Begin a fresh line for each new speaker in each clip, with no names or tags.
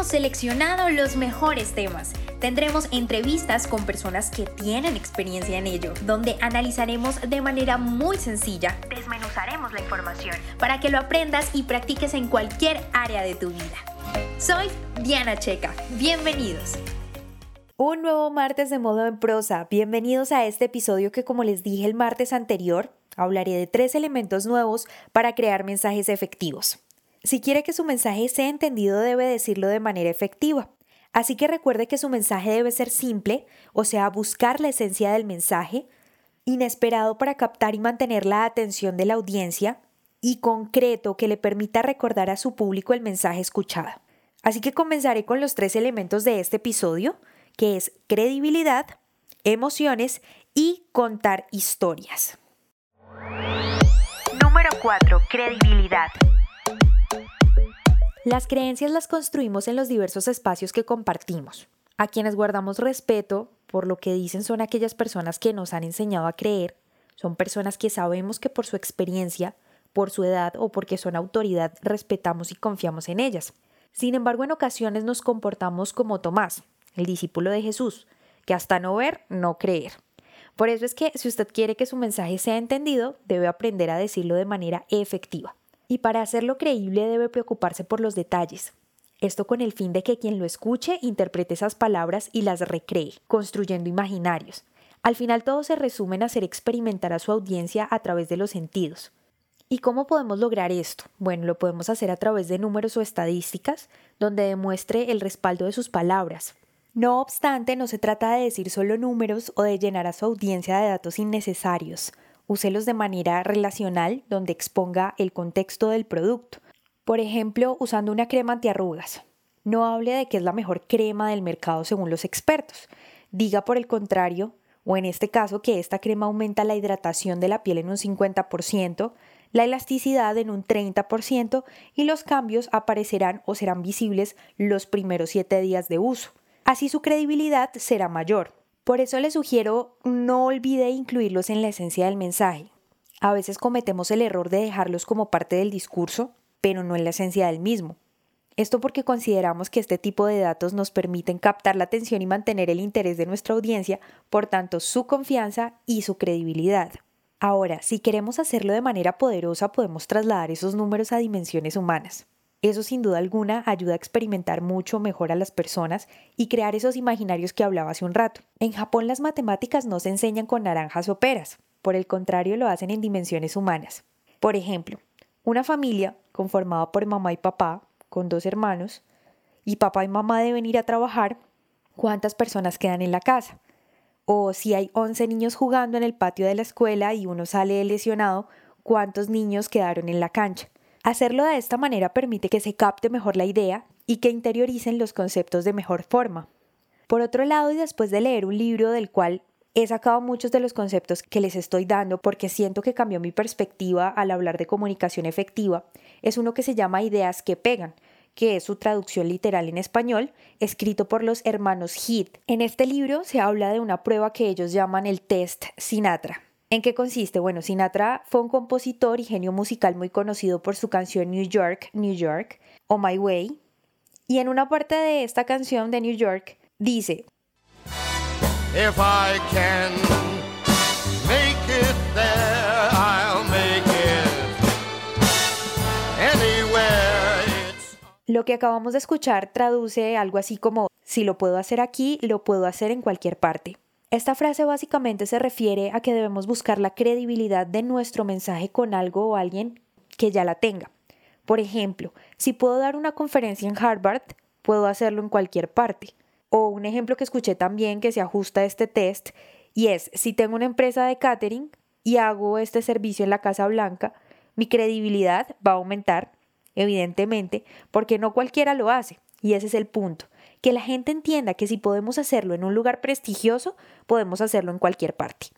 Hemos seleccionado los mejores temas. Tendremos entrevistas con personas que tienen experiencia en ello, donde analizaremos de manera muy sencilla, desmenuzaremos la información para que lo aprendas y practiques en cualquier área de tu vida. Soy Diana Checa, bienvenidos.
Un nuevo martes de modo en prosa. Bienvenidos a este episodio que como les dije el martes anterior, hablaré de tres elementos nuevos para crear mensajes efectivos. Si quiere que su mensaje sea entendido debe decirlo de manera efectiva. Así que recuerde que su mensaje debe ser simple, o sea, buscar la esencia del mensaje, inesperado para captar y mantener la atención de la audiencia, y concreto que le permita recordar a su público el mensaje escuchado. Así que comenzaré con los tres elementos de este episodio, que es credibilidad, emociones y contar historias.
Número 4. Credibilidad.
Las creencias las construimos en los diversos espacios que compartimos. A quienes guardamos respeto por lo que dicen son aquellas personas que nos han enseñado a creer, son personas que sabemos que por su experiencia, por su edad o porque son autoridad respetamos y confiamos en ellas. Sin embargo, en ocasiones nos comportamos como Tomás, el discípulo de Jesús, que hasta no ver, no creer. Por eso es que si usted quiere que su mensaje sea entendido, debe aprender a decirlo de manera efectiva y para hacerlo creíble debe preocuparse por los detalles. Esto con el fin de que quien lo escuche interprete esas palabras y las recree, construyendo imaginarios. Al final todo se resume en hacer experimentar a su audiencia a través de los sentidos. ¿Y cómo podemos lograr esto? Bueno, lo podemos hacer a través de números o estadísticas, donde demuestre el respaldo de sus palabras. No obstante, no se trata de decir solo números o de llenar a su audiencia de datos innecesarios. Úselos de manera relacional donde exponga el contexto del producto. Por ejemplo, usando una crema antiarrugas. No hable de que es la mejor crema del mercado según los expertos. Diga por el contrario, o en este caso que esta crema aumenta la hidratación de la piel en un 50%, la elasticidad en un 30% y los cambios aparecerán o serán visibles los primeros 7 días de uso. Así su credibilidad será mayor. Por eso les sugiero no olvide incluirlos en la esencia del mensaje. A veces cometemos el error de dejarlos como parte del discurso, pero no en la esencia del mismo. Esto porque consideramos que este tipo de datos nos permiten captar la atención y mantener el interés de nuestra audiencia, por tanto su confianza y su credibilidad. Ahora, si queremos hacerlo de manera poderosa, podemos trasladar esos números a dimensiones humanas. Eso sin duda alguna ayuda a experimentar mucho mejor a las personas y crear esos imaginarios que hablaba hace un rato. En Japón las matemáticas no se enseñan con naranjas o peras, por el contrario lo hacen en dimensiones humanas. Por ejemplo, una familia conformada por mamá y papá, con dos hermanos, y papá y mamá deben ir a trabajar, ¿cuántas personas quedan en la casa? O si hay 11 niños jugando en el patio de la escuela y uno sale lesionado, ¿cuántos niños quedaron en la cancha? Hacerlo de esta manera permite que se capte mejor la idea y que interioricen los conceptos de mejor forma. Por otro lado, y después de leer un libro del cual he sacado muchos de los conceptos que les estoy dando porque siento que cambió mi perspectiva al hablar de comunicación efectiva, es uno que se llama Ideas que pegan, que es su traducción literal en español, escrito por los hermanos Heath. En este libro se habla de una prueba que ellos llaman el test Sinatra. ¿En qué consiste? Bueno, Sinatra fue un compositor y genio musical muy conocido por su canción New York, New York o My Way. Y en una parte de esta canción de New York dice, If I can make it there, I'll make it anywhere. Lo que acabamos de escuchar traduce algo así como, si lo puedo hacer aquí, lo puedo hacer en cualquier parte. Esta frase básicamente se refiere a que debemos buscar la credibilidad de nuestro mensaje con algo o alguien que ya la tenga. Por ejemplo, si puedo dar una conferencia en Harvard, puedo hacerlo en cualquier parte. O un ejemplo que escuché también que se ajusta a este test y es, si tengo una empresa de catering y hago este servicio en la Casa Blanca, mi credibilidad va a aumentar, evidentemente, porque no cualquiera lo hace. Y ese es el punto que la gente entienda que si podemos hacerlo en un lugar prestigioso, podemos hacerlo en cualquier parte.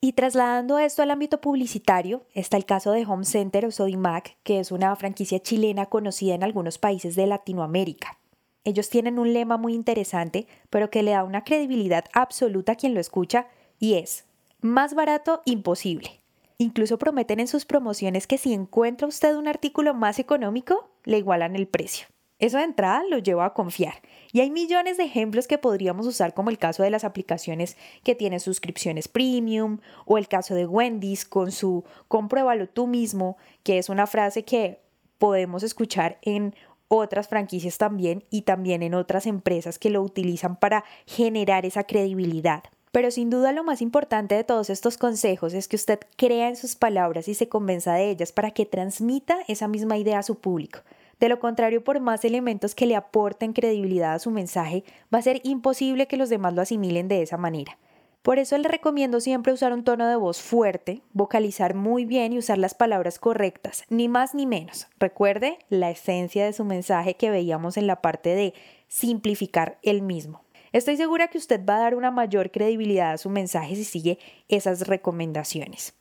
Y trasladando esto al ámbito publicitario, está el caso de Home Center o Sodimac, que es una franquicia chilena conocida en algunos países de Latinoamérica. Ellos tienen un lema muy interesante, pero que le da una credibilidad absoluta a quien lo escucha, y es, más barato imposible. Incluso prometen en sus promociones que si encuentra usted un artículo más económico, le igualan el precio. Eso de entrada lo lleva a confiar. Y hay millones de ejemplos que podríamos usar como el caso de las aplicaciones que tienen suscripciones premium o el caso de Wendy's con su compruébalo tú mismo, que es una frase que podemos escuchar en otras franquicias también y también en otras empresas que lo utilizan para generar esa credibilidad. Pero sin duda lo más importante de todos estos consejos es que usted crea en sus palabras y se convenza de ellas para que transmita esa misma idea a su público. De lo contrario, por más elementos que le aporten credibilidad a su mensaje, va a ser imposible que los demás lo asimilen de esa manera. Por eso le recomiendo siempre usar un tono de voz fuerte, vocalizar muy bien y usar las palabras correctas, ni más ni menos. Recuerde la esencia de su mensaje que veíamos en la parte de simplificar el mismo. Estoy segura que usted va a dar una mayor credibilidad a su mensaje si sigue esas recomendaciones.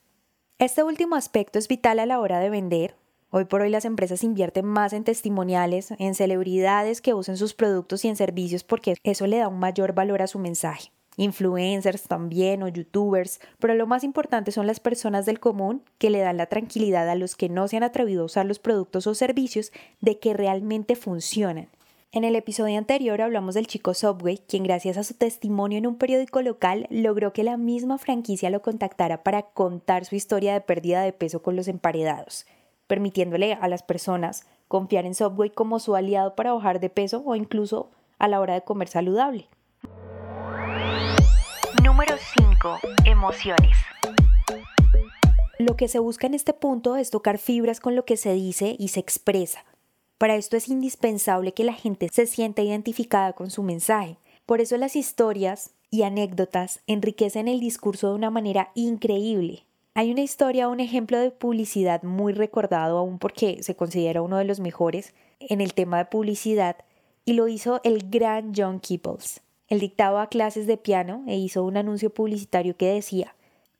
Este último aspecto es vital a la hora de vender, Hoy por hoy las empresas invierten más en testimoniales, en celebridades que usen sus productos y en servicios porque eso le da un mayor valor a su mensaje. Influencers también o youtubers, pero lo más importante son las personas del común que le dan la tranquilidad a los que no se han atrevido a usar los productos o servicios de que realmente funcionan. En el episodio anterior hablamos del chico Subway, quien gracias a su testimonio en un periódico local logró que la misma franquicia lo contactara para contar su historia de pérdida de peso con los emparedados permitiéndole a las personas confiar en Subway como su aliado para bajar de peso o incluso a la hora de comer saludable.
Número 5. Emociones.
Lo que se busca en este punto es tocar fibras con lo que se dice y se expresa. Para esto es indispensable que la gente se sienta identificada con su mensaje. Por eso las historias y anécdotas enriquecen el discurso de una manera increíble. Hay una historia, un ejemplo de publicidad muy recordado aún porque se considera uno de los mejores en el tema de publicidad y lo hizo el gran John Keeples. Él dictaba clases de piano e hizo un anuncio publicitario que decía,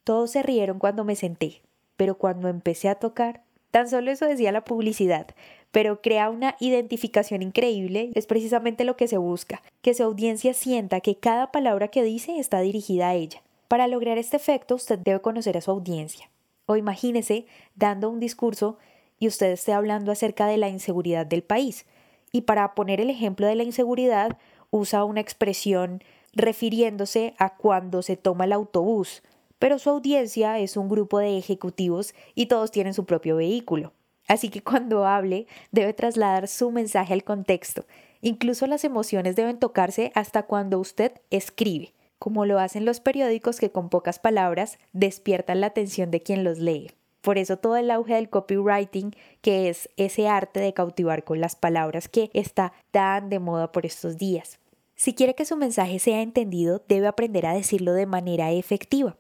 todos se rieron cuando me senté, pero cuando empecé a tocar, tan solo eso decía la publicidad, pero crea una identificación increíble, es precisamente lo que se busca, que su audiencia sienta que cada palabra que dice está dirigida a ella. Para lograr este efecto, usted debe conocer a su audiencia. O imagínese dando un discurso y usted esté hablando acerca de la inseguridad del país. Y para poner el ejemplo de la inseguridad, usa una expresión refiriéndose a cuando se toma el autobús, pero su audiencia es un grupo de ejecutivos y todos tienen su propio vehículo. Así que cuando hable debe trasladar su mensaje al contexto. Incluso las emociones deben tocarse hasta cuando usted escribe como lo hacen los periódicos que con pocas palabras despiertan la atención de quien los lee. Por eso todo el auge del copywriting, que es ese arte de cautivar con las palabras que está tan de moda por estos días. Si quiere que su mensaje sea entendido, debe aprender a decirlo de manera efectiva.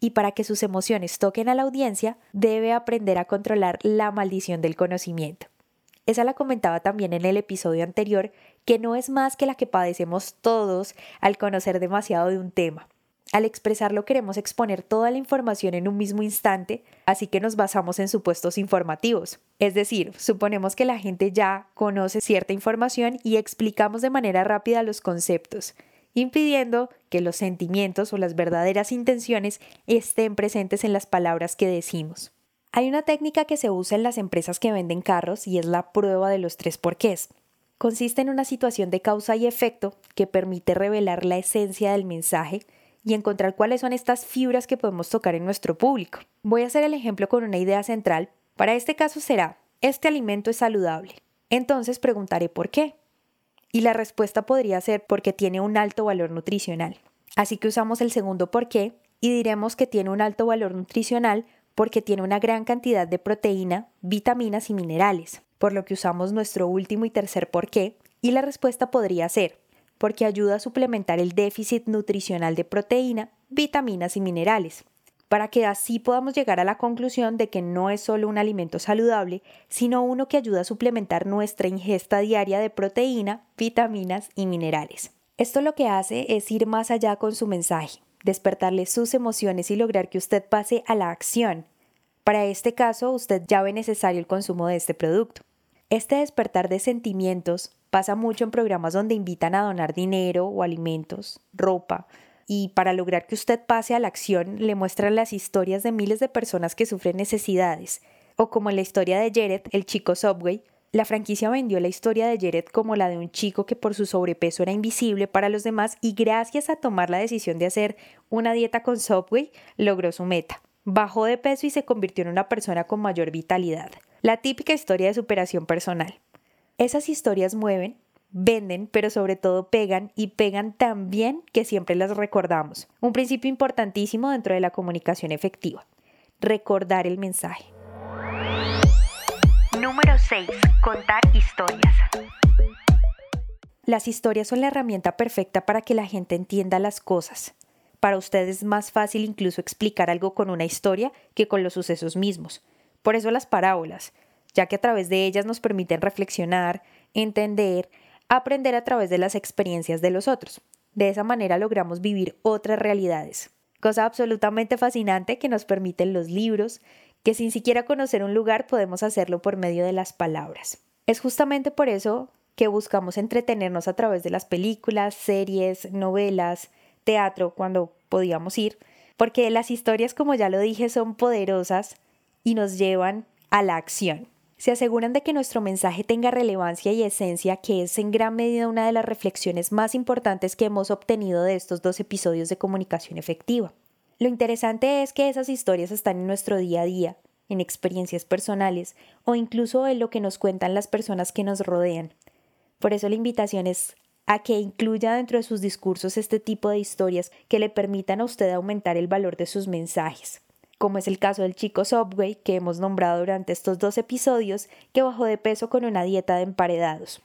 Y para que sus emociones toquen a la audiencia, debe aprender a controlar la maldición del conocimiento. Esa la comentaba también en el episodio anterior, que no es más que la que padecemos todos al conocer demasiado de un tema. Al expresarlo queremos exponer toda la información en un mismo instante, así que nos basamos en supuestos informativos. Es decir, suponemos que la gente ya conoce cierta información y explicamos de manera rápida los conceptos, impidiendo que los sentimientos o las verdaderas intenciones estén presentes en las palabras que decimos. Hay una técnica que se usa en las empresas que venden carros y es la prueba de los tres porqués. Consiste en una situación de causa y efecto que permite revelar la esencia del mensaje y encontrar cuáles son estas fibras que podemos tocar en nuestro público. Voy a hacer el ejemplo con una idea central. Para este caso será, este alimento es saludable. Entonces preguntaré por qué. Y la respuesta podría ser porque tiene un alto valor nutricional. Así que usamos el segundo por qué y diremos que tiene un alto valor nutricional porque tiene una gran cantidad de proteína, vitaminas y minerales, por lo que usamos nuestro último y tercer por qué, y la respuesta podría ser porque ayuda a suplementar el déficit nutricional de proteína, vitaminas y minerales, para que así podamos llegar a la conclusión de que no es solo un alimento saludable, sino uno que ayuda a suplementar nuestra ingesta diaria de proteína, vitaminas y minerales. Esto lo que hace es ir más allá con su mensaje, despertarle sus emociones y lograr que usted pase a la acción. Para este caso, usted ya ve necesario el consumo de este producto. Este despertar de sentimientos pasa mucho en programas donde invitan a donar dinero o alimentos, ropa, y para lograr que usted pase a la acción le muestran las historias de miles de personas que sufren necesidades, o como en la historia de Jared, el chico Subway, la franquicia vendió la historia de Jared como la de un chico que por su sobrepeso era invisible para los demás y gracias a tomar la decisión de hacer una dieta con Subway logró su meta. Bajó de peso y se convirtió en una persona con mayor vitalidad. La típica historia de superación personal. Esas historias mueven, venden, pero sobre todo pegan y pegan tan bien que siempre las recordamos. Un principio importantísimo dentro de la comunicación efectiva. Recordar el mensaje.
Número 6. Contar historias.
Las historias son la herramienta perfecta para que la gente entienda las cosas. Para ustedes es más fácil incluso explicar algo con una historia que con los sucesos mismos. Por eso las parábolas, ya que a través de ellas nos permiten reflexionar, entender, aprender a través de las experiencias de los otros. De esa manera logramos vivir otras realidades. Cosa absolutamente fascinante que nos permiten los libros, que sin siquiera conocer un lugar podemos hacerlo por medio de las palabras. Es justamente por eso que buscamos entretenernos a través de las películas, series, novelas, teatro, cuando podíamos ir, porque las historias, como ya lo dije, son poderosas y nos llevan a la acción. Se aseguran de que nuestro mensaje tenga relevancia y esencia, que es en gran medida una de las reflexiones más importantes que hemos obtenido de estos dos episodios de comunicación efectiva. Lo interesante es que esas historias están en nuestro día a día, en experiencias personales o incluso en lo que nos cuentan las personas que nos rodean. Por eso la invitación es a que incluya dentro de sus discursos este tipo de historias que le permitan a usted aumentar el valor de sus mensajes, como es el caso del chico Subway que hemos nombrado durante estos dos episodios que bajó de peso con una dieta de emparedados.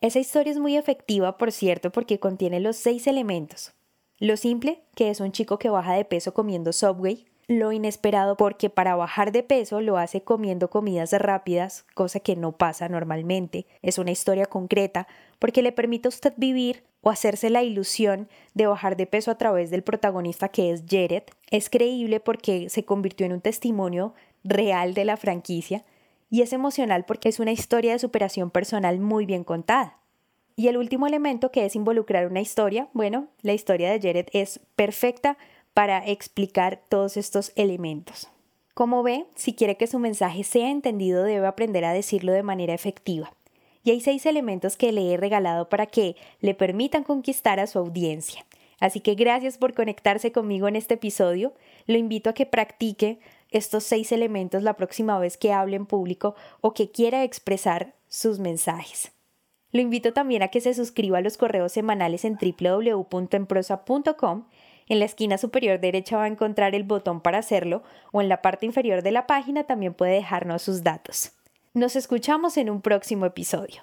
Esa historia es muy efectiva, por cierto, porque contiene los seis elementos, lo simple, que es un chico que baja de peso comiendo Subway. Lo inesperado porque para bajar de peso lo hace comiendo comidas rápidas, cosa que no pasa normalmente. Es una historia concreta porque le permite a usted vivir o hacerse la ilusión de bajar de peso a través del protagonista que es Jared. Es creíble porque se convirtió en un testimonio real de la franquicia y es emocional porque es una historia de superación personal muy bien contada. Y el último elemento que es involucrar una historia, bueno, la historia de Jared es perfecta para explicar todos estos elementos. Como ve, si quiere que su mensaje sea entendido, debe aprender a decirlo de manera efectiva. Y hay seis elementos que le he regalado para que le permitan conquistar a su audiencia. Así que gracias por conectarse conmigo en este episodio. Lo invito a que practique estos seis elementos la próxima vez que hable en público o que quiera expresar sus mensajes. Lo invito también a que se suscriba a los correos semanales en www.emprosa.com. En la esquina superior derecha va a encontrar el botón para hacerlo o en la parte inferior de la página también puede dejarnos sus datos. Nos escuchamos en un próximo episodio.